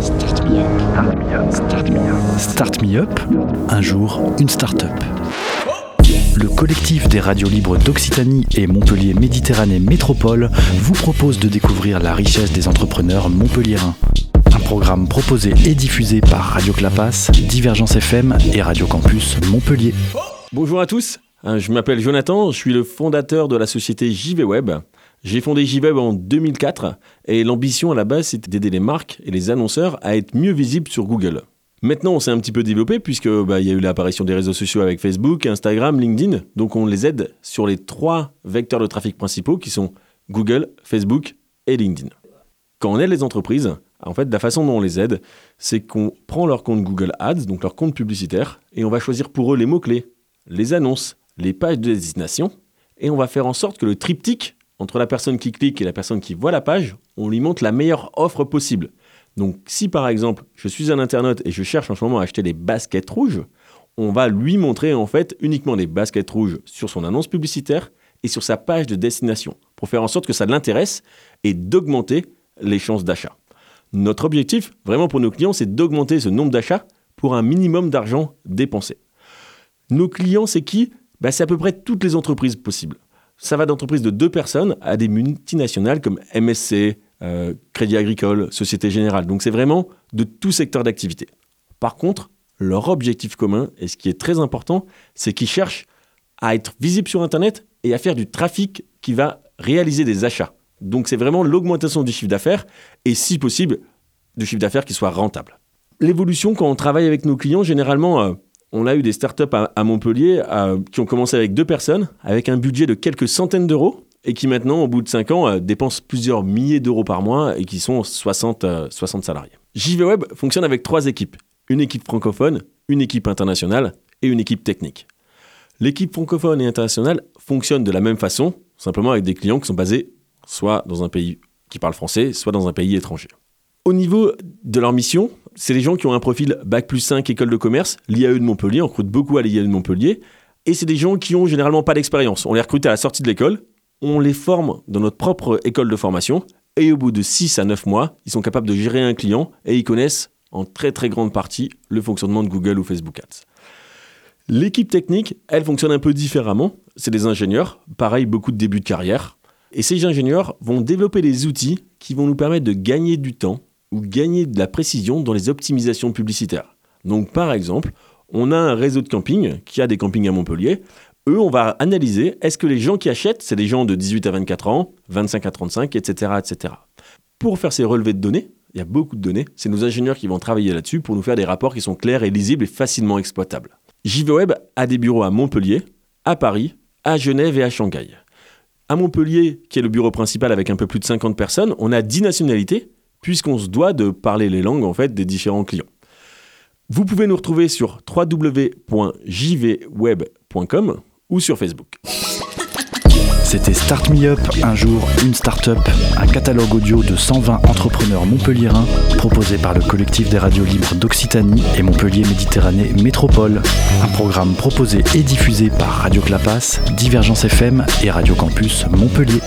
Start me up. Start me up. Un jour, une start-up. Le collectif des radios libres d'Occitanie et Montpellier Méditerranée Métropole vous propose de découvrir la richesse des entrepreneurs montpelliérains. Un programme proposé et diffusé par Radio Clapas, Divergence FM et Radio Campus Montpellier. Bonjour à tous, euh, je m'appelle Jonathan, je suis le fondateur de la société JV Web. J'ai fondé JWeb en 2004 et l'ambition à la base c'était d'aider les marques et les annonceurs à être mieux visibles sur Google. Maintenant, on s'est un petit peu développé puisque bah, y a eu l'apparition des réseaux sociaux avec Facebook, Instagram, LinkedIn. Donc on les aide sur les trois vecteurs de trafic principaux qui sont Google, Facebook et LinkedIn. Quand on aide les entreprises, en fait, la façon dont on les aide, c'est qu'on prend leur compte Google Ads, donc leur compte publicitaire, et on va choisir pour eux les mots-clés, les annonces, les pages de destination, et on va faire en sorte que le triptyque entre la personne qui clique et la personne qui voit la page, on lui montre la meilleure offre possible. Donc si par exemple je suis un internaute et je cherche en ce moment à acheter des baskets rouges, on va lui montrer en fait uniquement des baskets rouges sur son annonce publicitaire et sur sa page de destination pour faire en sorte que ça l'intéresse et d'augmenter les chances d'achat. Notre objectif, vraiment pour nos clients, c'est d'augmenter ce nombre d'achats pour un minimum d'argent dépensé. Nos clients, c'est qui? Bah, C'est à peu près toutes les entreprises possibles. Ça va d'entreprises de deux personnes à des multinationales comme MSC, euh, Crédit Agricole, Société Générale. Donc c'est vraiment de tout secteur d'activité. Par contre, leur objectif commun, et ce qui est très important, c'est qu'ils cherchent à être visibles sur Internet et à faire du trafic qui va réaliser des achats. Donc c'est vraiment l'augmentation du chiffre d'affaires et si possible, du chiffre d'affaires qui soit rentable. L'évolution, quand on travaille avec nos clients, généralement, euh, on a eu des startups à, Montpellier qui ont commencé avec deux personnes, avec un budget de quelques centaines d'euros, et qui maintenant, au bout de cinq ans, euh, dépensent plusieurs milliers d'euros par mois et qui sont 60, 60 euh, salariés. JVWeb fonctionne avec trois équipes. Une équipe francophone, une équipe internationale et une équipe technique. L'équipe francophone et internationale fonctionne de la même façon, simplement avec des clients qui sont basés soit dans un pays qui parle français, soit dans un pays étranger. Au niveau de leur mission, c'est les gens qui ont un profil Bac plus 5 école de commerce, l'IAE de Montpellier, on recrute beaucoup à l'IAE de Montpellier, et c'est des gens qui ont généralement pas d'expérience. On les recrute à la sortie de l'école, on les forme dans notre propre école de formation, et au bout de 6 à 9 mois, ils sont capables de gérer un client et ils connaissent en très très grande partie le fonctionnement de Google ou Facebook Ads. L'équipe technique, elle fonctionne un peu différemment. C'est des ingénieurs, pareil, beaucoup de débuts de carrière. Et ces ingénieurs vont développer des outils qui vont nous permettre de gagner du temps ou gagner de la précision dans les optimisations publicitaires. Donc par exemple, on a un réseau de camping qui a des campings à Montpellier. Eux, on va analyser, est-ce que les gens qui achètent, c'est des gens de 18 à 24 ans, 25 à 35, etc. etc. Pour faire ces relevés de données, il y a beaucoup de données, c'est nos ingénieurs qui vont travailler là-dessus pour nous faire des rapports qui sont clairs et lisibles et facilement exploitables. JVWeb a des bureaux à Montpellier, à Paris, à Genève et à Shanghai. À Montpellier, qui est le bureau principal avec un peu plus de 50 personnes, on a 10 nationalités puisqu'on se doit de parler les langues en fait des différents clients. Vous pouvez nous retrouver sur www.jvweb.com ou sur Facebook. C'était Start Me Up, un jour, une start-up, un catalogue audio de 120 entrepreneurs montpelliérains proposé par le collectif des radios libres d'Occitanie et Montpellier Méditerranée Métropole. Un programme proposé et diffusé par Radio Clapas, Divergence FM et Radio Campus Montpellier.